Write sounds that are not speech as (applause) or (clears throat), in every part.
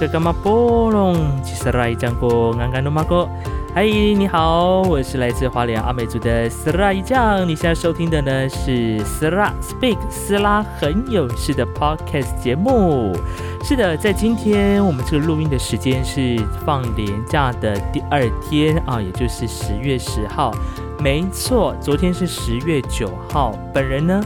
哎吼，是那个干嘛波隆？其实来讲过安安的马哥。嗨，你好，我是来自华联阿美族的斯拉一酱。你现在收听的呢是斯拉 Speak 斯拉很有事的 Podcast 节目。是的，在今天我们这个录音的时间是放年假的第二天啊，也就是十月十号。没错，昨天是十月九号。本人呢？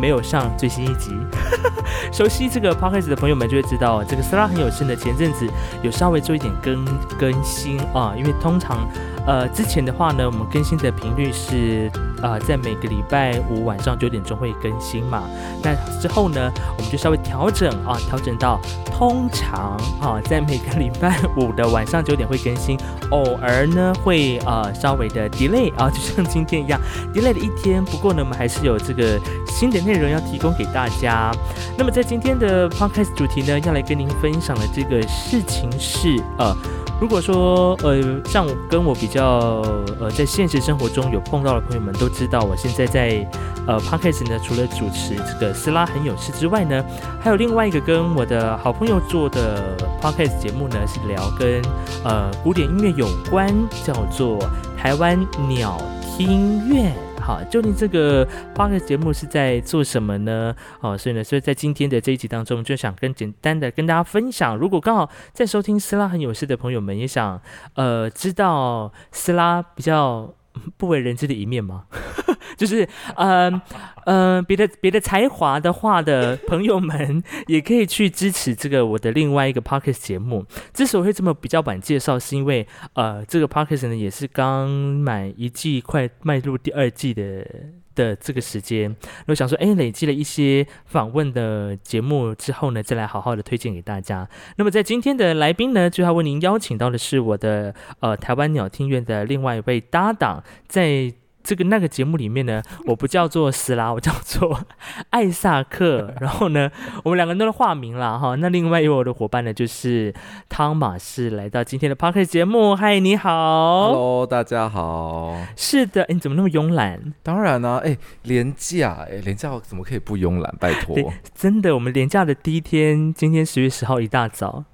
没有上最新一集，(laughs) 熟悉这个 p o c k e t 的朋友们就会知道，这个 Sara 很有声的前阵子有稍微做一点更更新啊，因为通常呃之前的话呢，我们更新的频率是呃在每个礼拜五晚上九点钟会更新嘛，那之后呢，我们就稍微调整啊，调整到通常啊在每个礼拜五的晚上九点会更新，偶尔呢会呃稍微的 delay 啊，就像今天一样 delay 了一天，不过呢我们还是有这个新的。内容要提供给大家。那么在今天的 podcast 主题呢，要来跟您分享的这个事情是，呃，如果说呃，像我跟我比较呃，在现实生活中有碰到的朋友们都知道，我现在在呃 podcast 呢，除了主持这个斯拉很有事之外呢，还有另外一个跟我的好朋友做的 podcast 节目呢，是聊跟呃古典音乐有关，叫做台湾鸟听院。好，究竟这个八个节目是在做什么呢？哦，所以呢，所以在今天的这一集当中，就想跟简单的跟大家分享。如果刚好在收听斯拉很有事的朋友们，也想呃知道斯拉比较。不为人知的一面吗？(laughs) 就是嗯嗯，别的别的才华的话的朋友们，也可以去支持这个我的另外一个 podcast 节目。之所以会这么比较晚介绍，是因为呃，这个 podcast 呢也是刚满一季，快迈入第二季的。的这个时间，我想说，哎，累积了一些访问的节目之后呢，再来好好的推荐给大家。那么在今天的来宾呢，就要为您邀请到的是我的呃台湾鸟听院的另外一位搭档，在。这个那个节目里面呢，(laughs) 我不叫做斯拉，我叫做 (laughs) 艾萨克。(laughs) 然后呢，我们两个人都是化名了哈。那另外一位我的伙伴呢，就是汤马士，来到今天的 p a s t 节目。嗨，你好，Hello，大家好。是的，你怎么那么慵懒？当然呢，哎，廉价，哎，廉价怎么可以不慵懒？拜托，真的，我们廉价的第一天，今天十月十号一大早。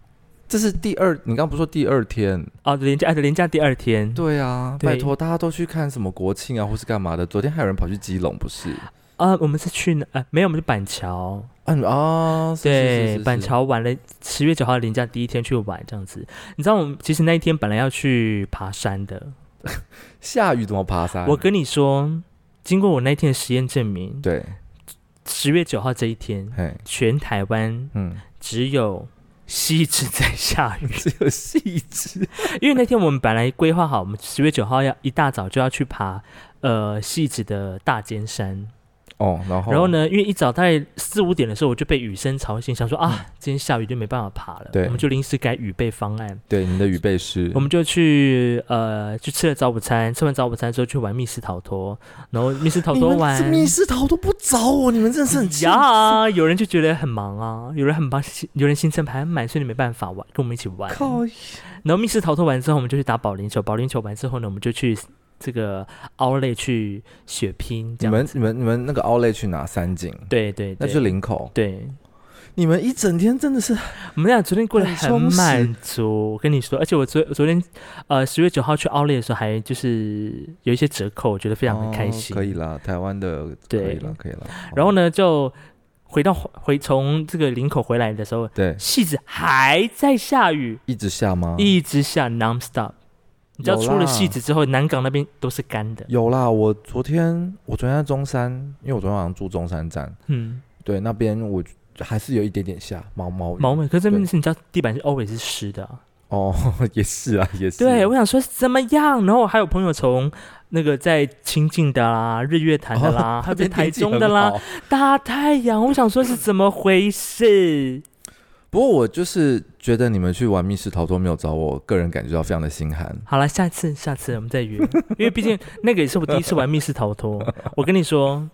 这是第二，你刚不说第二天哦？廉价，廉价第二天。对啊，拜托，大家都去看什么国庆啊，或是干嘛的？昨天还有人跑去基隆，不是？啊，我们是去呃，没有，我们是板桥。嗯啊，对，板桥玩了十月九号连假第一天去玩这样子。你知道我们其实那一天本来要去爬山的，(laughs) 下雨怎么爬山？我跟你说，经过我那天的实验证明，对，十月九号这一天，全台湾嗯只有。细致在下雨，(laughs) 只有细致。因为那天我们本来规划好，我们十月九号要一大早就要去爬，呃，细致的大尖山。哦，然后然后呢？因为一早大概四五点的时候，我就被雨声吵醒，想说啊，今天下雨就没办法爬了。对，我们就临时改雨备方案。对，你的雨备是？我们就去呃，去吃了早午餐。吃完早午餐之后，去玩密室逃脱。然后密室逃脱玩，密室逃脱不找我，你们真的是很呀！有人就觉得很忙啊，有人很忙，有人行程排满，所以你没办法玩，跟我们一起玩。然后密室逃脱完之后，我们就去打保龄球。保龄球完之后呢，我们就去。这个奥莱去血拼，你们你们你们那个奥莱去哪？三井？对对，那是林口。对，你们一整天真的是，我们俩昨天过得很满足。我跟你说，而且我昨昨天呃十月九号去奥莱的时候，还就是有一些折扣，我觉得非常的开心。可以了，台湾的可以了，可以了。然后呢，就回到回从这个林口回来的时候，对，戏子还在下雨，一直下吗？一直下，non stop。你知道出了戏子之后，南港那边都是干的。有啦，我昨天我昨天在中山，因为我昨天晚上住中山站，嗯，对，那边我还是有一点点下毛毛毛毛，可是这边是你知道地板是 always 是湿的。哦，(laughs) 也是啊，也是。对，我想说怎么样？然后还有朋友从那个在清境的啦、日月潭的啦，还有在台中的啦，大太阳，我想说是怎么回事？不过我就是觉得你们去玩密室逃脱没有找我，个人感觉到非常的心寒。好了，下次下次我们再约，因为毕竟那个也是我第一次玩密室逃脱。(laughs) 我跟你说，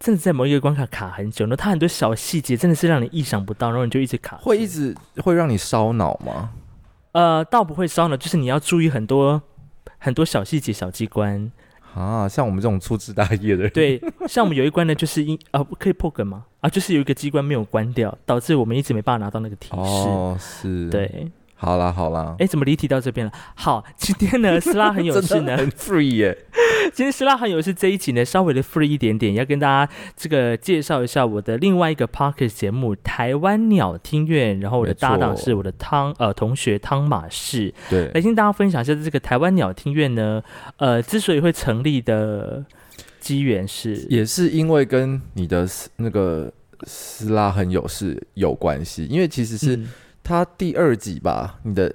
真的在某一个关卡卡很久，那它很多小细节真的是让你意想不到，然后你就一直卡。会一直会让你烧脑吗？呃，倒不会烧脑，就是你要注意很多很多小细节、小机关。啊，像我们这种粗枝大叶的人，(laughs) 对，像我们有一关呢，就是因啊，可以破梗吗？啊，就是有一个机关没有关掉，导致我们一直没办法拿到那个提示。哦，是，对。好啦好啦，哎，怎么离题到这边了？好，今天呢，(laughs) 斯拉很有事呢，很 free 耶。(laughs) 今天斯拉很有事这一集呢，稍微的 free 一点点，要跟大家这个介绍一下我的另外一个 podcast 节目《台湾鸟听院》，然后我的搭档是我的汤呃同学汤马士，对，来跟大家分享一下这个台湾鸟听院呢，呃，之所以会成立的机缘是，也是因为跟你的那个斯拉很有事有关系，因为其实是。他第二集吧，你的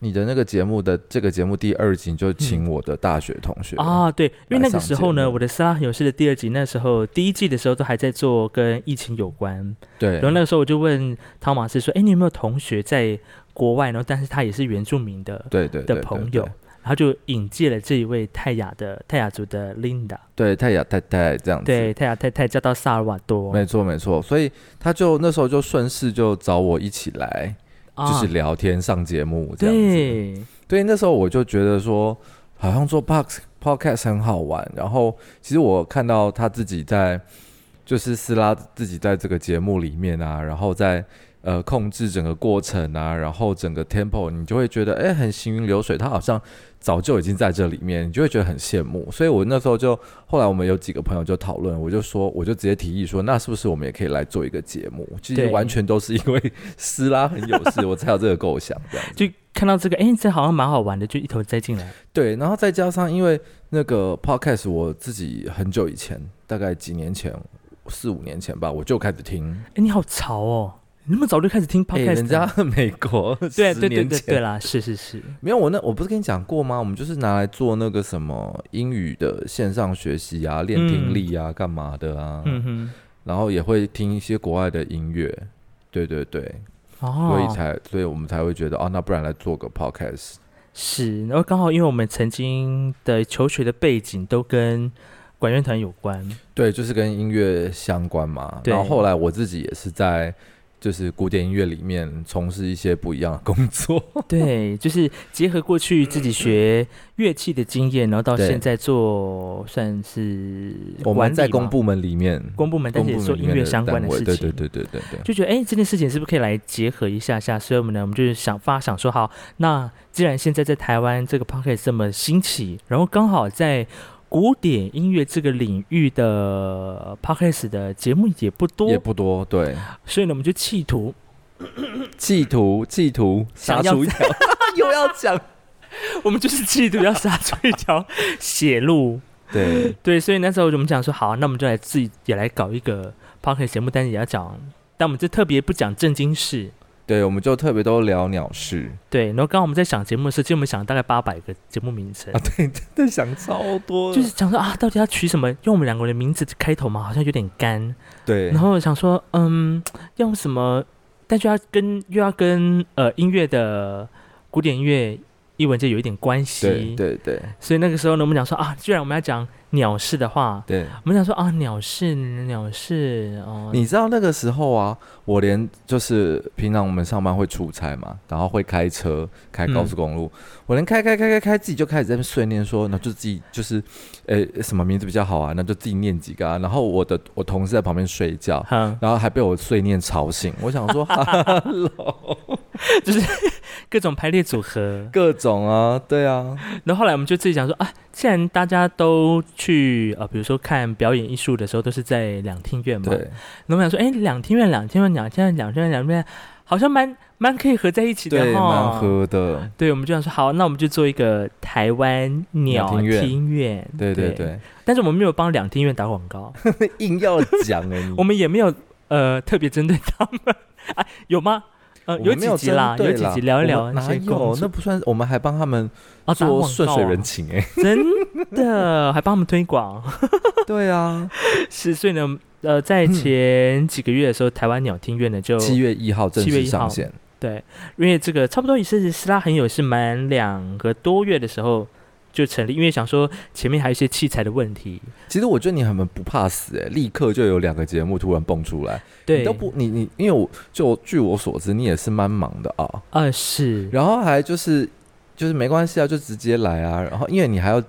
你的那个节目的这个节目第二集就请我的大学同学啊，对，因为那个时候呢，我的《斯拉很有事》的第二集，那时候第一季的时候都还在做跟疫情有关，对，然后那个时候我就问汤马斯说：“哎，你有没有同学在国外？然后但是他也是原住民的，对对的朋友。”然后就引荐了这一位泰雅的泰雅族的 Linda，对泰雅太太这样子，对泰雅太太叫到萨尔瓦多，没错没错，所以他就那时候就顺势就找我一起来，就是聊天上节目这样子，对，那时候我就觉得说，好像做 Podcast Podcast 很好玩，然后其实我看到他自己在，就是斯拉自己在这个节目里面啊，然后在。呃，控制整个过程啊，然后整个 tempo，你就会觉得哎，很行云流水。他好像早就已经在这里面，你就会觉得很羡慕。所以我那时候就，后来我们有几个朋友就讨论，我就说，我就直接提议说，那是不是我们也可以来做一个节目？其实完全都是因为斯拉很有事，我才有这个构想。这样就看到这个，哎，这好像蛮好玩的，就一头栽进来。对，然后再加上因为那个 podcast，我自己很久以前，大概几年前，四五年前吧，我就开始听。哎，你好潮哦！你那么早就开始听 podcast？人家美国 (laughs) 对对对对对啦，是是是，没有我那我不是跟你讲过吗？我们就是拿来做那个什么英语的线上学习啊，练听力啊，干嘛的啊？嗯哼，然后也会听一些国外的音乐，对对对，哦，所以才所以我们才会觉得哦，那不然来做个 podcast？是，然后刚好因为我们曾经的求学的背景都跟管乐团有关，对，就是跟音乐相关嘛。然后后来我自己也是在。就是古典音乐里面从事一些不一样的工作，(laughs) 对，就是结合过去自己学乐器的经验，然后到现在做算是我们在公部门里面，公部门但是做音乐相关的事情，对对对对对对，就觉得哎，这件事情是不是可以来结合一下下？所以我们呢，我们就是想发想说，好，那既然现在在台湾这个 p o c k e t 这么兴起，然后刚好在。古典音乐这个领域的 podcast 的节目也不多，也不多，对。所以呢，我们就企图，(coughs) 企图，企图杀出一条，(laughs) 又要讲，我们就是企图要杀出一条 (laughs) 血路。对对，所以那时候我们讲说，好，那我们就来自己也来搞一个 podcast 节目，但是也要讲，但我们就特别不讲正经事。对，我们就特别都聊鸟事。对，然后刚刚我们在想节目的时候，其实我们想大概八百个节目名称啊，对，真的想超多，就是想说啊，到底要取什么？用我们两个人的名字开头嘛，好像有点干。对，然后想说，嗯，用什么？但就要跟又要跟呃音乐的古典音乐。译文就有一点关系，对对对，所以那个时候呢，我们讲说啊，既然我们要讲鸟事的话，对，我们想说啊，鸟事鸟事哦，你知道那个时候啊，我连就是平常我们上班会出差嘛，然后会开车开高速公路，我连开开开开开自己就开始在那碎念说，那就自己就是，呃，什么名字比较好啊？那就自己念几个啊。然后我的我同事在旁边睡觉，然后还被我碎念吵醒。我想说，(laughs) 就是。各种排列组合，各种啊，对啊。然后后来我们就自己讲说啊，既然大家都去呃，比如说看表演艺术的时候，都是在两厅院嘛。对。我们想说，哎，两厅院，两厅院，两厅院，两厅院，两厅院，好像蛮蛮可以合在一起的哈。对，蛮合的。对，我们就想说，好，那我们就做一个台湾鸟厅院。对对对。但是我们没有帮两厅院打广告，(laughs) 硬要讲哎。(laughs) 我们也没有呃特别针对他们 (laughs) 啊，有吗？有几集啦，有几集聊一聊。哪有？那不算，我们还帮他们做顺水人情哎，真的还帮他们推广。(laughs) 对啊，(laughs) 是所以呢，呃，在前几个月的时候，台湾鸟听院呢就七月一号正式上线。对，因为这个差不多也是斯拉很有是满两个多月的时候。就成立，因为想说前面还有一些器材的问题。其实我觉得你很不怕死哎，立刻就有两个节目突然蹦出来。对，都不你你，因为我就据我所知，你也是蛮忙的啊。啊是。然后还就是就是没关系啊，就直接来啊。然后因为你还要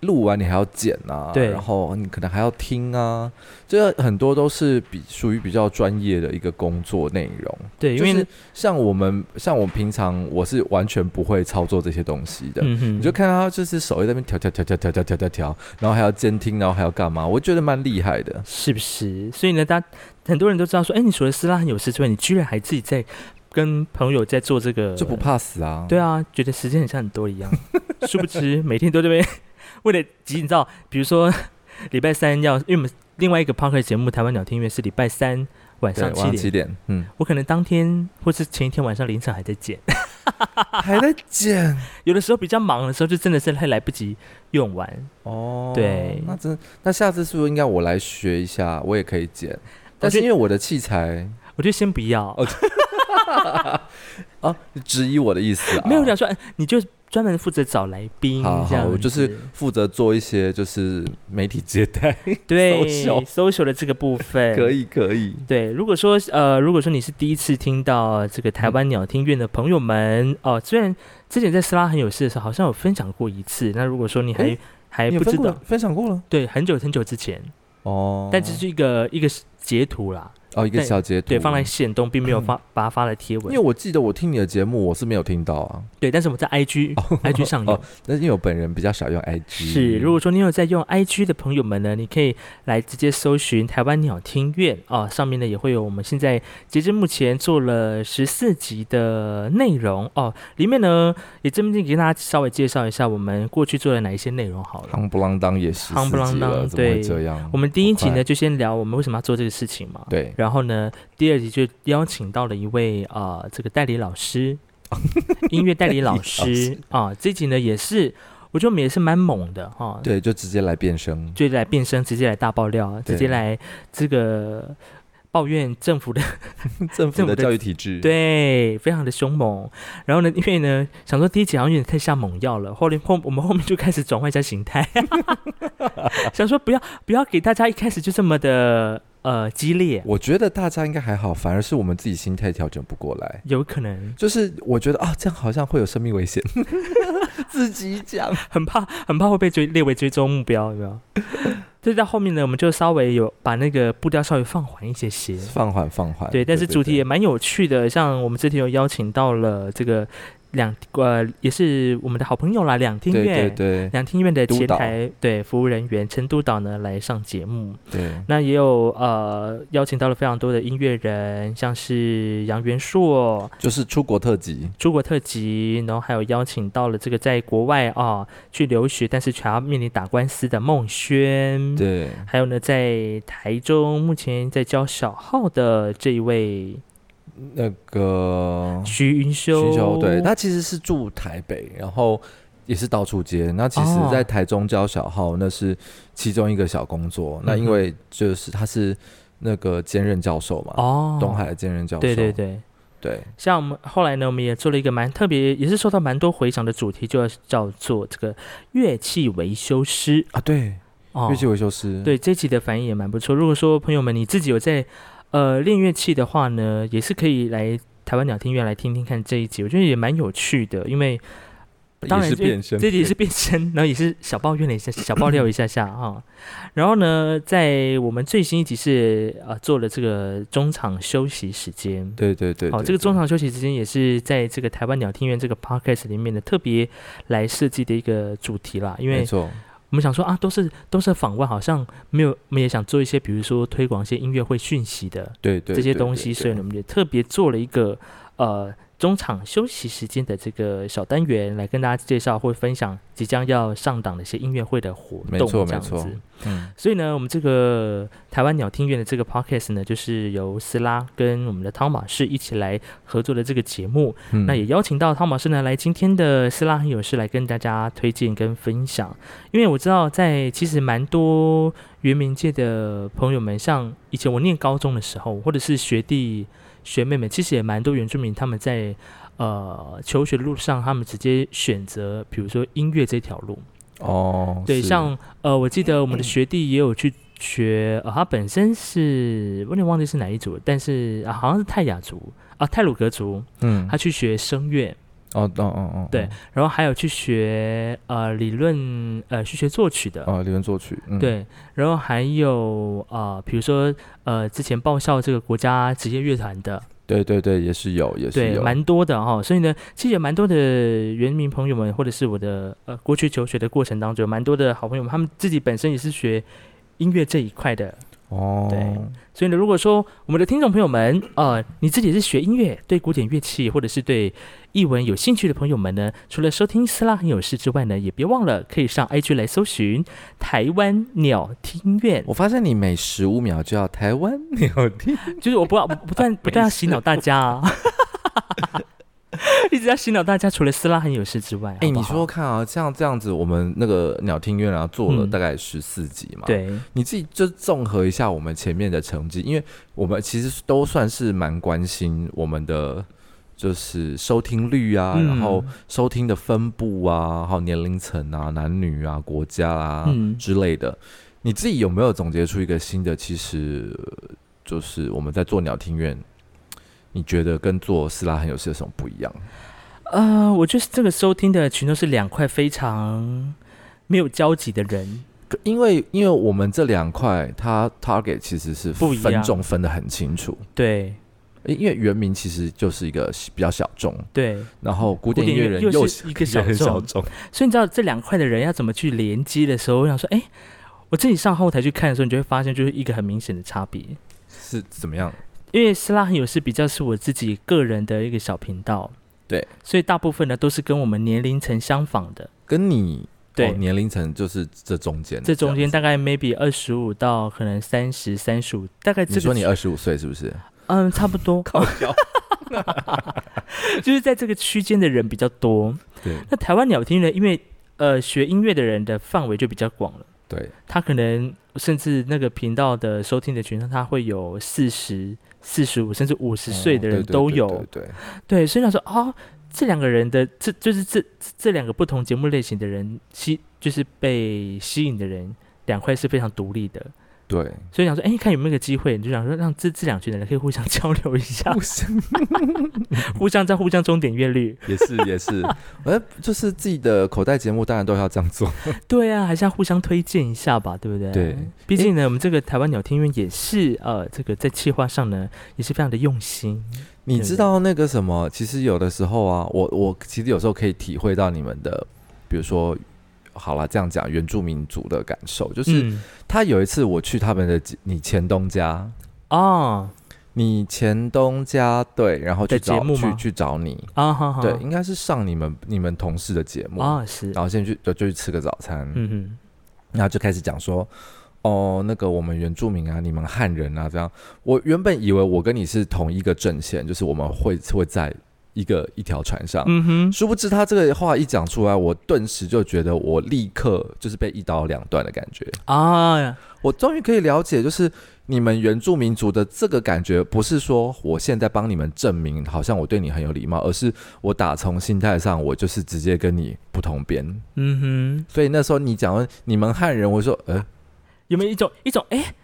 录完你还要剪啊，对，然后你可能还要听啊，这很多都是比属于比较专业的一个工作内容。对，因为像我们像我平常我是完全不会操作这些东西的，你就看他就是手在那边调调调调调调调调调，然后还要监听，然后还要干嘛？我觉得蛮厉害的，是不是？所以呢，大很多人都知道说，哎，你除了斯拉很有事之外，你居然还自己在跟朋友在做这个，就不怕死啊？对啊，觉得时间很像很多一样，殊不知每天都这边。为了急，你知道，比如说 (laughs) 礼拜三要，因为我们另外一个 Parker 节目《台湾鸟听音乐》是礼拜三晚上七点，七点，嗯，我可能当天或是前一天晚上凌晨还在剪，(laughs) 还在剪，有的时候比较忙的时候，就真的是会来不及用完哦。对，那真那下次是不是应该我来学一下，我也可以剪？但是因为我的器材，我就先不要。哦 (laughs) 啊，质疑我的意思啊？没有想说，你就。专门负责找来宾，这样我就是负责做一些就是媒体接待，(laughs) 对，(laughs) social 的这个部分。(laughs) 可以可以。对，如果说呃，如果说你是第一次听到这个台湾鸟听院的朋友们哦，虽然之前在斯拉很有事的时候好像有分享过一次，那如果说你还还不知道。分享过了，对，很久很久之前。哦，但只是一个一个截图啦。哦，一个小截图，对，放在线动，并没有发把它发在贴文。因为我记得我听你的节目，我是没有听到啊。对，但是我在 IG，IG 上有。那因为我本人比较少用 IG。是，如果说你有在用 IG 的朋友们呢，你可以来直接搜寻台湾鸟听院啊，上面呢也会有我们现在截至目前做了十四集的内容哦。里面呢也这边给大家稍微介绍一下我们过去做了哪一些内容好了。夯不啷当也是，夯不啷当，对，这样。我们第一集呢就先聊我们为什么要做这个事情嘛。对。然后呢，第二集就邀请到了一位啊，这个代理老师，音乐代理老 (laughs) 师啊。这集呢也是，我觉得我们也是蛮猛的哈。对，就直接来变声，就来变声，直接来大爆料，直接来这个。抱怨 (laughs) 政府的政府的教育体制，对，非常的凶猛。然后呢，因为呢，想说第一集好像有点太下猛药了，后来后我们后面就开始转换一下形态，(laughs) 想说不要不要给大家一开始就这么的呃激烈。我觉得大家应该还好，反而是我们自己心态调整不过来，有可能就是我觉得啊，这样好像会有生命危险，(laughs) 自己讲很怕很怕会被追列为追踪目标，有没有？所以在后面呢，我们就稍微有把那个步调稍微放缓一些些，放缓放缓。对，但是主题也蛮有趣的，像我们之前有邀请到了这个。两呃也是我们的好朋友啦，两厅院，两厅院的前台对服务人员陈督导呢来上节目，对，那也有呃邀请到了非常多的音乐人，像是杨元硕，就是出国特辑，出国特辑，然后还有邀请到了这个在国外啊去留学，但是却要面临打官司的孟轩，对，还有呢在台中目前在教小号的这一位。那个徐云修，徐修，对他其实是住台北，然后也是到处接。那其实，在台中教小号，那是其中一个小工作。那因为就是他是那个兼任教授嘛，哦，东海的兼任教授，对对对对。像我们后来呢，我们也做了一个蛮特别，也是受到蛮多回响的主题，就叫做这个乐器维修师啊，对，乐器维修师，对这期的反应也蛮不错。如果说朋友们你自己有在。呃，练乐器的话呢，也是可以来台湾鸟听院来听听看这一集，我觉得也蛮有趣的，因为当然这这集是变身，(laughs) 然后也是小抱怨了一下，小爆料一下下哈。然后呢，在我们最新一集是呃做了这个中场休息时间，对对对，好，这个中场休息时间也是在这个台湾鸟听院这个 podcast 里面的特别来设计的一个主题啦，因为。我们想说啊，都是都是访问，好像没有，我们也想做一些，比如说推广一些音乐会讯息的，对对这些东西，所以我们也特别做了一个呃。中场休息时间的这个小单元，来跟大家介绍或分享即将要上档的一些音乐会的活动，这样子。嗯，所以呢，我们这个台湾鸟听院的这个 podcast 呢，就是由斯拉跟我们的汤马士一起来合作的这个节目。那也邀请到汤马士呢来今天的斯拉很有事来跟大家推荐跟分享。因为我知道在其实蛮多原民界的朋友们，像以前我念高中的时候，或者是学弟。学妹们其实也蛮多原住民，他们在呃求学的路上，他们直接选择，比如说音乐这条路。哦，对，像呃，我记得我们的 (clears throat) 学弟也有去学，呃，他本身是我有点忘记是哪一组，但是啊，好像是泰雅族啊，泰鲁格族。嗯，他去学声乐。哦哦哦哦，对，然后还有去学呃理论呃去学作曲的。哦，理论作曲，对，然后还有呃比如说呃之前报效这个国家职业乐团的，对对对，也是有也是有。蛮多的哈，所以呢，其实有蛮多的原民朋友们或者是我的呃过去求学的过程当中，有蛮多的好朋友们，他们自己本身也是学音乐这一块的。哦，对，所以呢，如果说我们的听众朋友们，呃，你自己是学音乐，对古典乐器或者是对译文有兴趣的朋友们呢，除了收听斯拉很有事之外呢，也别忘了可以上 IG 来搜寻台湾鸟听院。我发现你每十五秒就要台湾鸟听，(laughs) 就是我不要不断不断要洗脑大家啊。(laughs) (laughs) 一直在洗脑大家，除了斯拉很有事之外，哎，你说说看啊，像这样子，我们那个鸟听院啊，做了大概十四集嘛，对，你自己就综合一下我们前面的成绩，因为我们其实都算是蛮关心我们的就是收听率啊，然后收听的分布啊，还有年龄层啊、男女啊、国家啊之类的，你自己有没有总结出一个新的？其实就是我们在做鸟听院。你觉得跟做斯拉很有事有什么不一样？呃，我觉得这个收听的群都是两块非常没有交集的人，因为因为我们这两块，它 target 其实是分众分的很清楚。对，因为原名其实就是一个比较小众，对，然后古典音乐人又是一个 (laughs) 小众，所以你知道这两块的人要怎么去连接的时候，我想说，哎，我自己上后台去看的时候，你就会发现就是一个很明显的差别。是怎么样？因为斯拉很有事比较是我自己个人的一个小频道，对，所以大部分呢都是跟我们年龄层相仿的，跟你对。年龄层就是这中间，这中间大概 maybe 二十五到可能三十三十五，大概你说你二十五岁是不是？嗯，差不多，(laughs) 靠 (laughs) 就是在这个区间的人比较多。对，那台湾鸟听呢，因为呃学音乐的人的范围就比较广了，对，他可能甚至那个频道的收听的群，他会有四十。四十五甚至五十岁的人都有，对对，所以他说啊，这两个人的这就是这这两个不同节目类型的人吸，就是被吸引的人，两块是非常独立的。对，所以想说，哎，看有没有个机会，你就想说，让这这两群人可以互相交流一下，互相 (laughs) (laughs) 互相在互相中点阅率，也是也是，呃，就是自己的口袋节目，当然都要这样做。(laughs) 对啊，还是要互相推荐一下吧，对不对？对，毕竟呢，我们这个台湾鸟听院也是呃，这个在企划上呢，也是非常的用心。你知道那个什么？其实有的时候啊，我我其实有时候可以体会到你们的，比如说。好了，这样讲原住民族的感受，就是他有一次我去他们的你前东家啊，你前东家对，然后去找去去找你。啊，对，应该是上你们你们同事的节目。啊，是，然后先去就就去吃个早餐，嗯哼，然后就开始讲说，哦，那个我们原住民啊，你们汉人啊，这样，我原本以为我跟你是同一个阵线，就是我们会会在。一个一条船上，嗯哼，殊不知他这个话一讲出来，我顿时就觉得我立刻就是被一刀两断的感觉啊！我终于可以了解，就是你们原住民族的这个感觉，不是说我现在帮你们证明，好像我对你很有礼貌，而是我打从心态上，我就是直接跟你不同边。嗯哼，所以那时候你讲你们汉人，我说，呃，有没有一种一种，哎，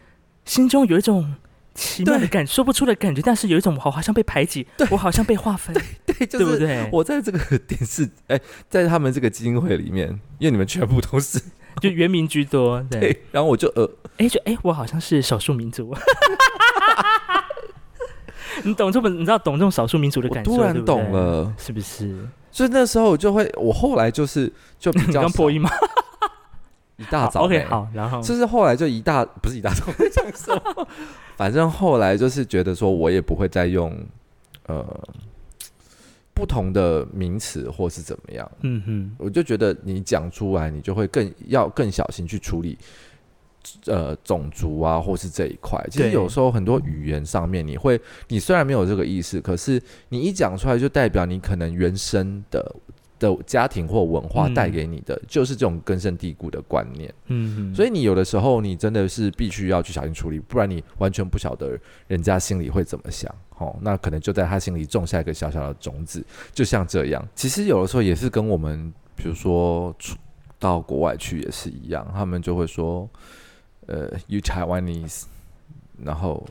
心中有一种。奇妙的感说不出的感觉，但是有一种我好像被排挤，我好像被划分，对，对 (laughs) 对不对？我在这个电视，哎，在他们这个基金会里面，因为你们全部都是 (laughs) 就原民居多，(laughs) 对，然后我就呃，哎，就哎，我好像是少数民族，你懂这么？你知道懂这种少数民族的感受？突然懂了，是不是？所以那时候我就会，我后来就是就比较破音吗？一大早，OK，好，然后就是后来就一大不是一大早，讲什么？反正后来就是觉得说，我也不会再用呃不同的名词或是怎么样。嗯哼，我就觉得你讲出来，你就会更要更小心去处理呃种族啊，或是这一块。其实有时候很多语言上面，你会你虽然没有这个意思，可是你一讲出来，就代表你可能原生的。的家庭或文化带给你的就是这种根深蒂固的观念，嗯，所以你有的时候你真的是必须要去小心处理，不然你完全不晓得人家心里会怎么想，哦，那可能就在他心里种下一个小小的种子，就像这样。其实有的时候也是跟我们，比如说到国外去也是一样，他们就会说，呃，You Chinese，然后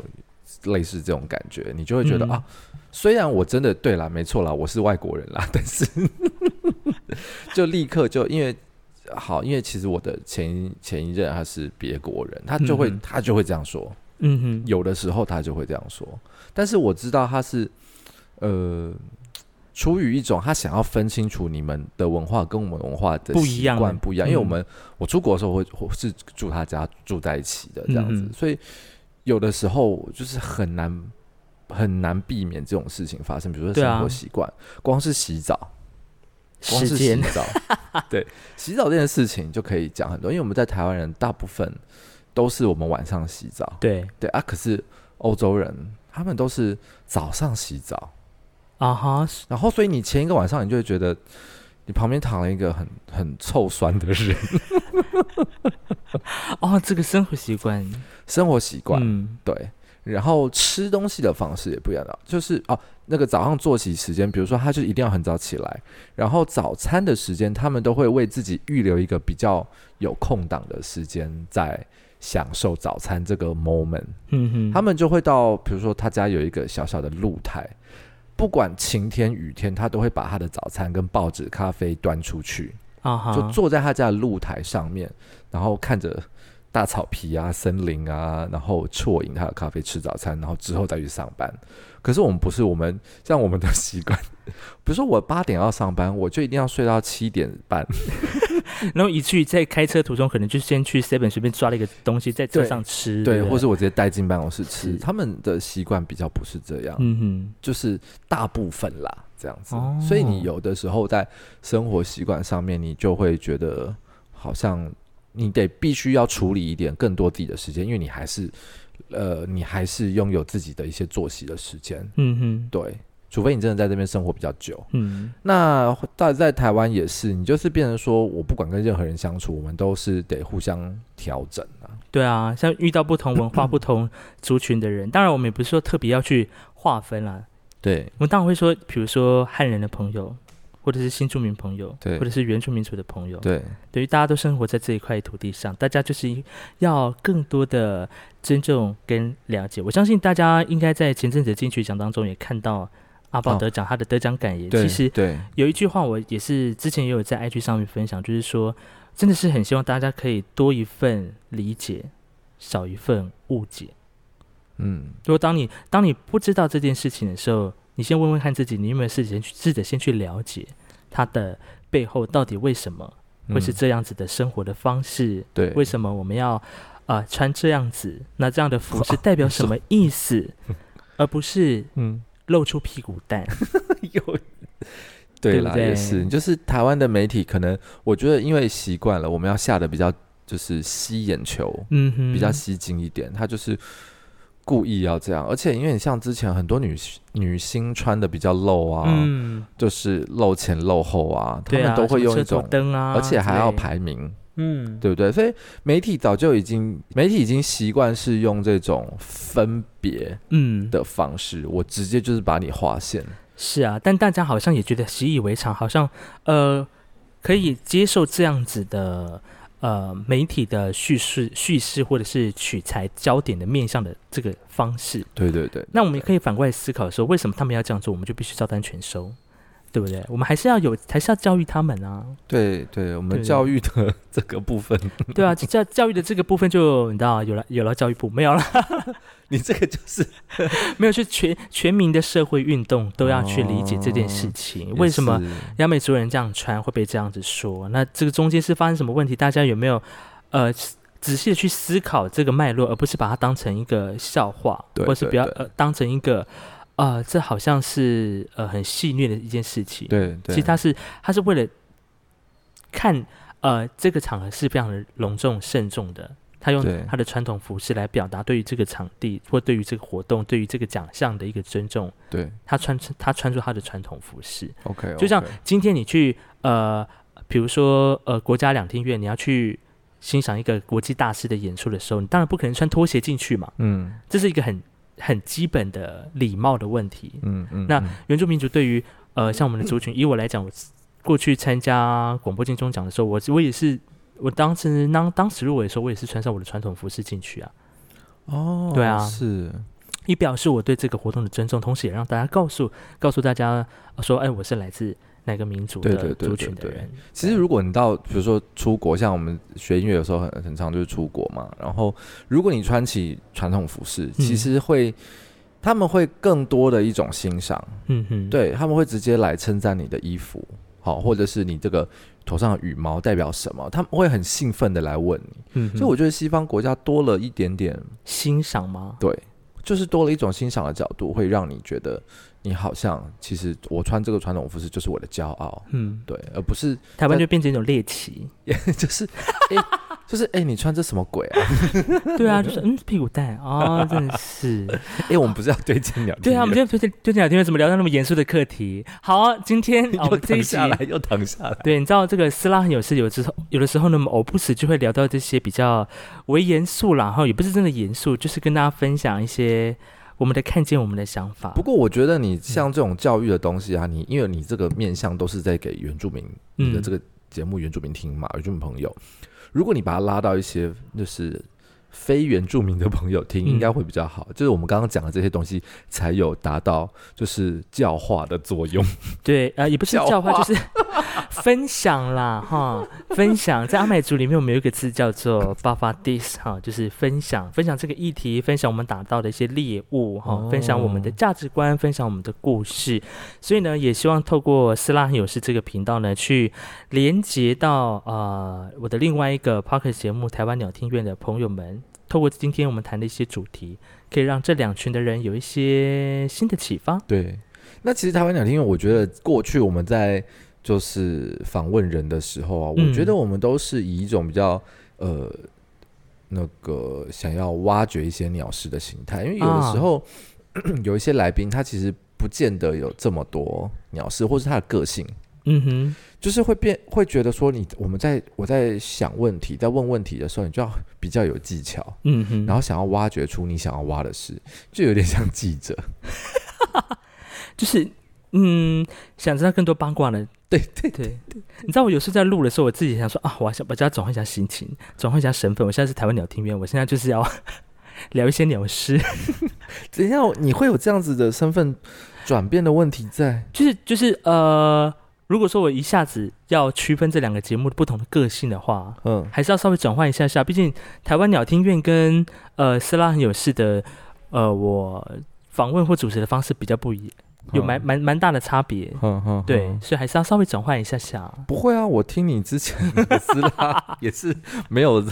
类似这种感觉，你就会觉得啊，虽然我真的对啦，没错啦，我是外国人啦，但是就立刻就因为好，因为其实我的前前一任他是别国人，他就会他就会这样说，嗯哼，有的时候他就会这样说，但是我知道他是呃。出于一种他想要分清楚你们的文化跟我们文化的不一样不一样，因为我们我出国的时候会是住他家住在一起的这样子，所以有的时候就是很难很难避免这种事情发生。比如说生活习惯，光是洗澡，光是洗澡，(laughs) 对洗澡这件事情就可以讲很多，因为我们在台湾人大部分都是我们晚上洗澡，对。对啊，可是欧洲人他们都是早上洗澡。啊哈，然后所以你前一个晚上，你就会觉得你旁边躺了一个很很臭酸的人。(laughs) 哦，这个生活习惯，生活习惯，嗯，对。然后吃东西的方式也不一样的，就是哦，那个早上作息时间，比如说他就一定要很早起来，然后早餐的时间，他们都会为自己预留一个比较有空档的时间，在享受早餐这个 moment。嗯哼，他们就会到，比如说他家有一个小小的露台。不管晴天雨天，他都会把他的早餐跟报纸、咖啡端出去，就坐在他家的露台上面，然后看着大草皮啊、森林啊，然后啜饮他的咖啡、吃早餐，然后之后再去上班。可是我们不是，我们像我们的习惯，(laughs) 比如说我八点要上班，我就一定要睡到七点半。(laughs) 然后以至于在开车途中，可能就先去 seven 随便抓了一个东西在车上吃，对，或是我直接带进办公室吃。他们的习惯比较不是这样，嗯哼，就是大部分啦这样子。所以你有的时候在生活习惯上面，你就会觉得好像你得必须要处理一点更多自己的时间，因为你还是呃，你还是拥有自己的一些作息的时间，嗯哼，对。除非你真的在这边生活比较久，嗯，那在在台湾也是，你就是变成说，我不管跟任何人相处，我们都是得互相调整啊。对啊，像遇到不同文化、不同族群的人，当然我们也不是说特别要去划分啦。对，我们当然会说，比如说汉人的朋友，或者是新住民朋友，对，或者是原住民族的朋友，对，等于大家都生活在这一块土地上，大家就是要更多的尊重跟了解。我相信大家应该在前阵子金曲奖当中也看到。阿宝得奖，他的得奖感言，其实对有一句话，我也是之前也有在 IG 上面分享，就是说，真的是很希望大家可以多一份理解，少一份误解。嗯，如果当你当你不知道这件事情的时候，你先问问看自己，你有没有事先去试着先去了解他的背后到底为什么会是这样子的生活的方式？对，为什么我们要啊穿这样子？那这样的服饰代表什么意思？而不是嗯。露出屁股蛋，(laughs) 有 (laughs) 对啦，也是，就是台湾的媒体可能，我觉得因为习惯了，我们要下的比较就是吸眼球，嗯哼，比较吸睛一点，他就是故意要这样，而且因为你像之前很多女女星穿的比较露啊，嗯，就是露前露后啊，他们都会用一种灯啊，而且还要排名。嗯，对不对？所以媒体早就已经，媒体已经习惯是用这种分别嗯的方式，我直接就是把你划线。是啊，但大家好像也觉得习以为常，好像呃可以接受这样子的呃媒体的叙事、叙事或者是取材焦点的面向的这个方式。对对对。那我们也可以反过来思考说，为什么他们要这样做，我们就必须照单全收。对不对？我们还是要有，还是要教育他们啊。对对，我们教育的这个部分。对啊，教教育的这个部分就你知道，有了有了教育部没有了。(laughs) 你这个就是 (laughs) 没有去全全民的社会运动都要去理解这件事情。为什么亚美族人这样穿会被这样子说？那这个中间是发生什么问题？大家有没有呃仔细的去思考这个脉络，而不是把它当成一个笑话，或是不要呃当成一个。啊，这好像是呃很戏谑的一件事情。对，其实他是他是为了看呃这个场合是非常的隆重慎重的，他用他的传统服饰来表达对于这个场地或对于这个活动、对于这个奖项的一个尊重。对，他穿他穿着他的传统服饰。OK，就像今天你去呃，比如说呃国家两厅院，你要去欣赏一个国际大师的演出的时候，你当然不可能穿拖鞋进去嘛。嗯，这是一个很。很基本的礼貌的问题。嗯嗯。那原住民族对于呃，像我们的 (clears throat) 族群，以我来讲，我过去参加广播金钟奖的时候，我我也是，我当时当当时入围的时候，我也是穿上我的传统服饰进去啊。哦，对啊，是。以表示我对这个活动的尊重，同时也让大家告诉告诉大家说，哎，我是来自哪个民族的族群的人。其实如果你到比如说出国，像我们学音乐有时候很很常就是出国嘛，然后如果你穿起传统服饰，其实会他们会更多的一种欣赏，嗯哼，对他们会直接来称赞你的衣服，好，或者是你这个头上的羽毛代表什么，他们会很兴奋的来问你。嗯，所以我觉得西方国家多了一点点欣赏吗？对。就是多了一种欣赏的角度，会让你觉得你好像其实我穿这个传统服饰就是我的骄傲，嗯，对，而不是台湾就变成一种猎奇，(laughs) 就是就是哎，你穿这什么鬼啊？(laughs) 对啊，就是嗯，屁股蛋啊，真的是。(laughs) 哎，我们不是要对镜鸟？对啊，我们今天推荐对镜鸟，今天怎么聊到那么严肃的课题？好，今天我们这一下来又躺下来。对，你知道这个斯拉很有事，有时候有的时候呢，偶不时就会聊到这些比较为严肃然后也不是真的严肃，就是跟大家分享一些我们的看见，我们的想法。不过我觉得你像这种教育的东西啊，你因为你这个面向都是在给原住民你的这个节目原住民听嘛，原住民朋友。如果你把它拉到一些就是非原住民的朋友听，应该会比较好。就是我们刚刚讲的这些东西，才有达到就是教化的作用。(laughs) 对，呃，也不是教化，就是分享啦，哈，分享。在阿美族里面，我们有一个字叫做“巴法 dis”，哈，就是分享，分享这个议题，分享我们打到的一些猎物，哈，分享我们的价值观，分享我们的故事。所以呢，也希望透过“斯拉很有事”这个频道呢，去连接到呃我的另外一个 p o c k e t 节目《台湾鸟听院》的朋友们。透过今天我们谈的一些主题，可以让这两群的人有一些新的启发。对，那其实台湾鸟听，我觉得过去我们在就是访问人的时候啊，我觉得我们都是以一种比较呃那个想要挖掘一些鸟事的心态，因为有的时候 (clears throat) 有一些来宾他其实不见得有这么多鸟事，或是他的个性。嗯哼，就是会变，会觉得说你我们在我在想问题，在问问题的时候，你就要 (laughs) 比较有技巧，嗯哼，然后想要挖掘出你想要挖的事，就有点像记者，(laughs) 就是嗯，想知道更多八卦的，对对对，你知道我有时候在录的时候，我自己想说啊，我想把家转换一下心情，转换一下身份，我现在是台湾鸟听员，我现在就是要 (laughs) 聊一些鸟事，等一下你会有这样子的身份转变的问题在，就是就是呃。如果说我一下子要区分这两个节目不同的个性的话，嗯，还是要稍微转换一下下。毕竟台湾鸟听院跟呃斯拉很有事的，呃，我访问或主持的方式比较不一样。有蛮蛮蛮大的差别，对，所以还是要稍微转换一下下。不会啊，我听你之前的斯拉 (laughs) 也是没有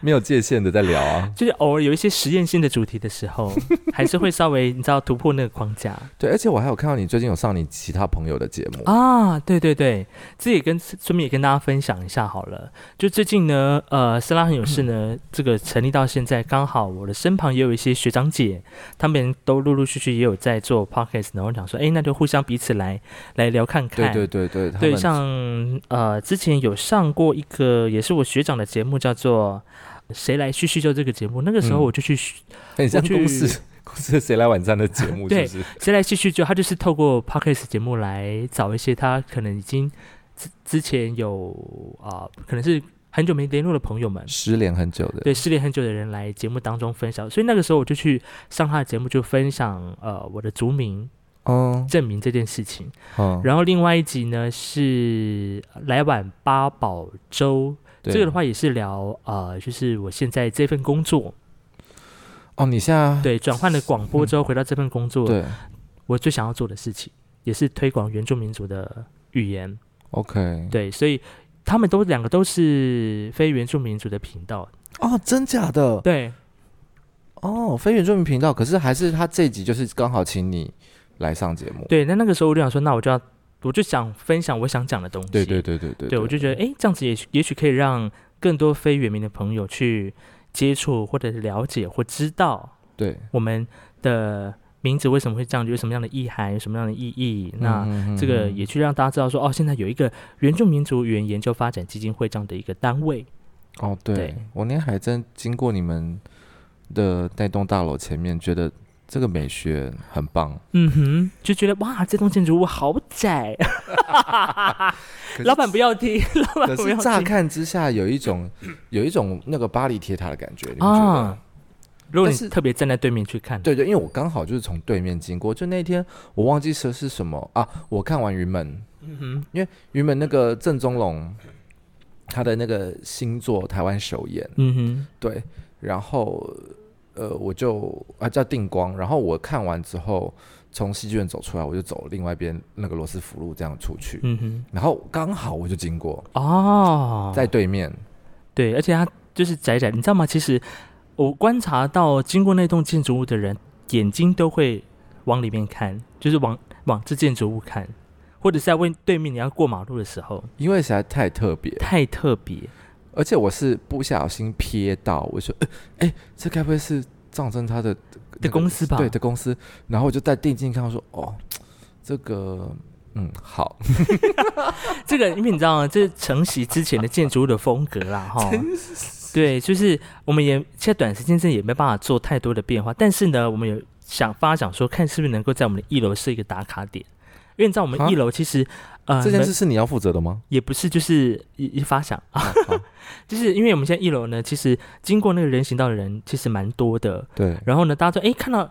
没有界限的在聊啊，(laughs) 就是偶尔有一些实验性的主题的时候，还是会稍微 (laughs) 你知道突破那个框架。对，而且我还有看到你最近有上你其他朋友的节目啊，对对对，这也跟顺便也跟大家分享一下好了。就最近呢，呃，斯拉很有事呢，这个成立到现在，刚好我的身旁也有一些学长姐，他们都陆陆续续也有在做 podcast，然后讲。说哎，那就互相彼此来来聊看看。对对对对，对像呃，之前有上过一个也是我学长的节目，叫做《谁来叙叙旧》这个节目。那个时候我就去，(laughs) 很像公司公司谁来晚餐的节目，(laughs) 对，谁来叙叙旧？他就是透过 podcast 节目来找一些他可能已经之之前有啊，可能是。很久没联络的朋友们，失联很久的，对失联很久的人来节目当中分享，所以那个时候我就去上他的节目，就分享呃我的族名。哦，证明这件事情。哦，然后另外一集呢是来碗八宝粥，这个的话也是聊呃，就是我现在这份工作。哦，你现在对转换了广播之后回到这份工作，对，我最想要做的事情也是推广原住民族的语言。OK，对，所以他们都两个都是非原住民族的频道。哦，真假的？对。哦，非原住民频道，可是还是他这集就是刚好请你。来上节目，对，那那个时候我就想说，那我就要，我就想分享我想讲的东西。对对对对对，对我就觉得，哎，这样子也也许可以让更多非原民的朋友去接触或者了解或知道，对我们的名字为什么会这样，有什么样的意涵，有什么样的意义。那这个也去让大家知道说，哦，现在有一个原住民族语言研究发展基金会这样的一个单位。哦，对，我那天还真经过你们的那栋大楼前面，觉得。这个美学很棒，嗯哼，就觉得哇，这栋建筑物好窄，老板不要听，老板不要乍看之下有一种有一种那个巴黎铁塔的感觉，你觉得？如果你特别站在对面去看，对对，因为我刚好就是从对面经过，就那天我忘记说是什么。啊，我看完云门，嗯哼，因为云门那个郑中龙他的那个星座台湾首演，嗯哼，对，然后呃我就啊叫定光，然后我看完之后从戏剧院走出来，我就走另外一边那个罗斯福路这样出去，嗯哼，然后刚好我就经过哦，在对面，对，而且它就是窄窄，你知道吗？其实。我观察到，经过那栋建筑物的人，眼睛都会往里面看，就是往往这建筑物看，或者是在问对面你要过马路的时候，因为实在太特别，太特别。而且我是不小心瞥到，我说，哎，这该不会是藏真他的的公司吧？对的公司。然后我就在定睛看，说，哦，这个，嗯，好，(laughs) 这个因为你知道吗？这是承袭之前的建筑物的风格啦，(laughs) 哈。对，就是我们也现在短时间内也没办法做太多的变化，但是呢，我们有想发想说，看是不是能够在我们的一楼设一个打卡点，因为你知道我们一楼其实呃这件事是你要负责的吗？也不是，就是一一发想啊，就是因为我们现在一楼呢，其实经过那个人行道的人其实蛮多的，对。然后呢，大家说哎，看到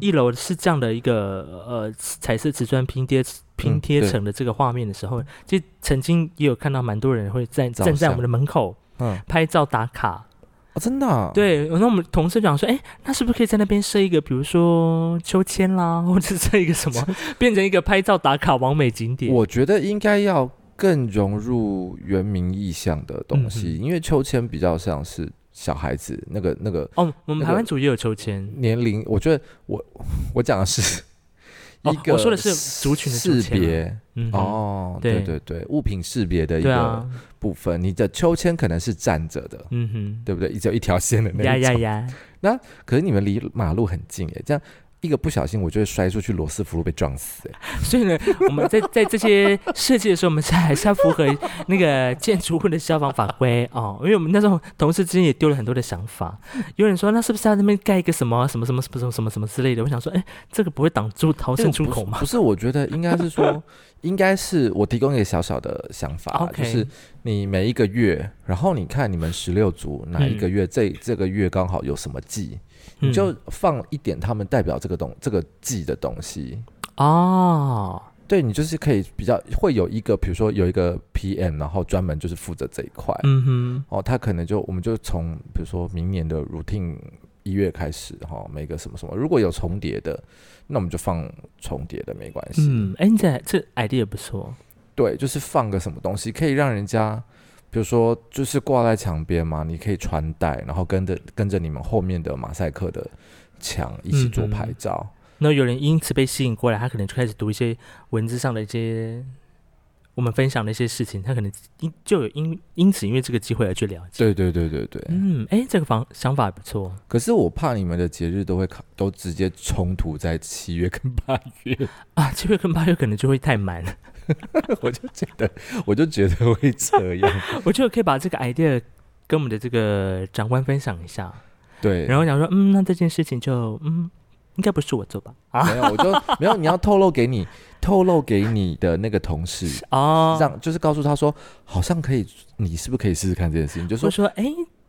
一楼是这样的一个呃彩色瓷砖拼贴拼贴成的这个画面的时候，其实曾经也有看到蛮多人会在站在我们的门口。嗯，拍照打卡哦，真的。对，那我们同事讲说，哎，那是不是可以在那边设一个，比如说秋千啦，或者设一个什么，变成一个拍照打卡完美景点？我觉得应该要更融入原民意象的东西，因为秋千比较像是小孩子那个那个。哦，我们台湾组也有秋千。年龄，我觉得我我讲的是。一个我说的是族群的识别，哦，对对对，物品识别的一个部分。你的秋千可能是站着的，嗯哼，对不对？只有一条线的那种。那可是你们离马路很近耶，这样。一个不小心，我就会摔出去，罗斯福路被撞死。(laughs) 所以呢，我们在 (laughs) 在这些设计的时候，我们是还是要符合那个建筑物的消防法规哦。因为我们那时候同事之间也丢了很多的想法。有人说，那是不是要那边盖一个什么什么什么什么什么什么之类的？我想说，哎，这个不会挡住逃生出口吗？不是，我觉得应该是说，应该是我提供一个小小的想法，就是你每一个月，然后你看你们十六组哪一个月，这这个月刚好有什么季。你就放一点他们代表这个东这个季的东西。哦，对你就是可以比较会有一个，比如说有一个 PM，然后专门就是负责这一块，嗯哼，哦，他可能就我们就从比如说明年的 routine 一月开始哈，每个什么什么，如果有重叠的，那我们就放重叠的没关系。嗯，哎，你这这 idea 不错，对，就是放个什么东西可以让人家。比如说，就是挂在墙边嘛，你可以穿戴，然后跟着跟着你们后面的马赛克的墙一起做拍照。那有人因此被吸引过来，他可能就开始读一些文字上的一些我们分享的一些事情，他可能因就有因因此因为这个机会而去了解。对对对对对，嗯，哎，这个方想法不错。可是我怕你们的节日都会考都直接冲突在七月跟八月 (laughs) 啊，七月跟八月可能就会太满。(laughs) 我就觉得，我就觉得会这样。(laughs) 我觉得可以把这个 idea 跟我们的这个长官分享一下。对，然后想说，嗯，那这件事情就，嗯，应该不是我做吧？啊，没有，我就没有。你要透露给你，透露给你的那个同事哦，让就是告诉他说，好像可以，你是不是可以试试看这件事情？就说说，哎。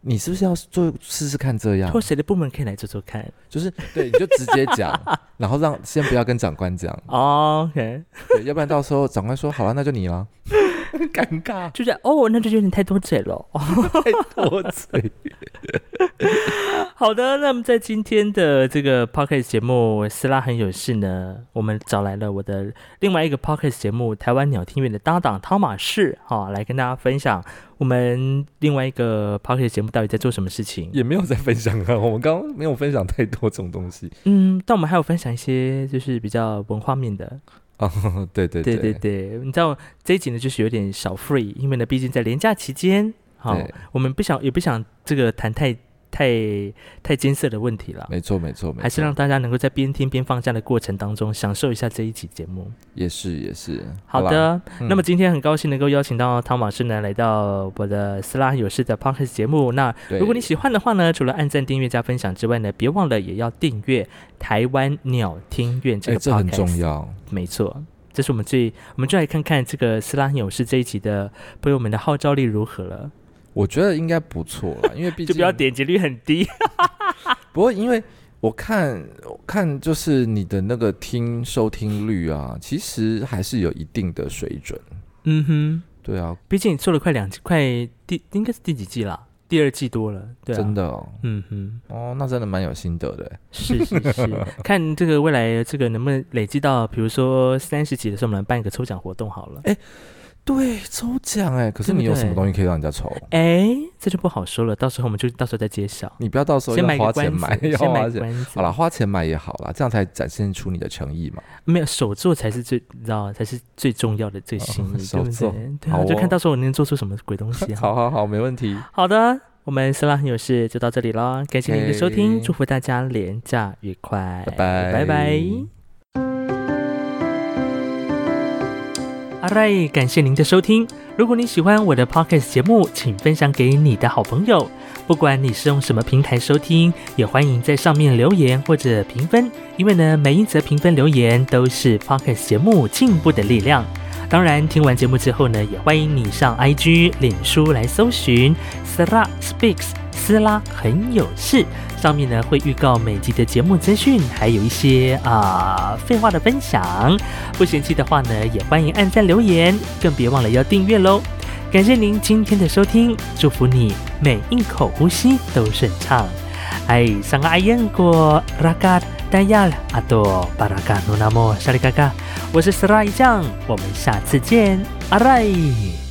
你是不是要做试试看这样？或谁的部门可以来做做看？就是对，你就直接讲，(laughs) 然后让先不要跟长官讲。OK，对，要不然到时候长官说好了，那就你了。(laughs) 尴尬，就是哦，那就有点太多嘴了，(laughs) 太多嘴。好的，那么在今天的这个 p o c k e t 节目《斯拉很有幸》呢，我们找来了我的另外一个 p o c k e t 节目《台湾鸟听院》的搭档汤马士，哈，来跟大家分享我们另外一个 p o c k e t 节目到底在做什么事情。也没有在分享啊，我们刚刚没有分享太多这种东西。嗯，但我们还有分享一些就是比较文化面的。(laughs) 哦，对对对对对，你知道这一集呢，就是有点小 free，因为呢，毕竟在连假期间，好，我们不想也不想这个谈太。太太艰涩的问题了，没错没错，还是让大家能够在边听边放假的过程当中享受一下这一期节目。也是也是，好的。那么今天很高兴能够邀请到汤马士呢来到我的斯拉有事的 podcast 节目。那如果你喜欢的话呢，除了按赞、订阅、加分享之外呢，别忘了也要订阅台湾鸟听院这个 podcast，这很重要。没错，这是我们最，我们就来看看这个斯拉纽士这一集的朋友们的号召力如何了。我觉得应该不错了，因为毕竟就不要点击率很低。(laughs) 不过因为我看看就是你的那个听收听率啊，其实还是有一定的水准。嗯哼，对啊，毕竟你做了快两季，快第应该是第几季了？第二季多了，对，真的哦，嗯哼，哦，那真的蛮有心得的，是是是，(laughs) 看这个未来这个能不能累积到，比如说三十集的时候，我们来办一个抽奖活动好了，哎。对，抽奖哎，可是你有什么东西可以让人家抽？哎，这就不好说了，到时候我们就到时候再揭晓。你不要到时候要花钱买，要花钱。好了，花钱买也好了，这样才展现出你的诚意嘛。没有手做才是最，你知道才是最重要的、最心意，对不对？对啊，就看到时候我能做出什么鬼东西。(laughs) 好好好，没问题。好的，我们斯拉很有事就到这里了，感谢您的收听，祝福大家廉假愉快，拜拜，拜拜。好嘞，感谢您的收听。如果你喜欢我的 podcast 节目，请分享给你的好朋友。不管你是用什么平台收听，也欢迎在上面留言或者评分，因为呢，每一则评分留言都是 podcast 节目进步的力量。当然，听完节目之后呢，也欢迎你上 IG、脸书来搜寻 Sarah Speaks，斯拉很有事。上面呢会预告每集的节目资讯，还有一些啊废话的分享。不嫌弃的话呢，也欢迎按赞留言，更别忘了要订阅喽。感谢您今天的收听，祝福你每一口呼吸都顺畅。哎，上个阿燕过拉嘎达亚阿多巴拉嘎努纳莫沙里嘎嘎，我是斯拉一酱，我们下次见，阿来。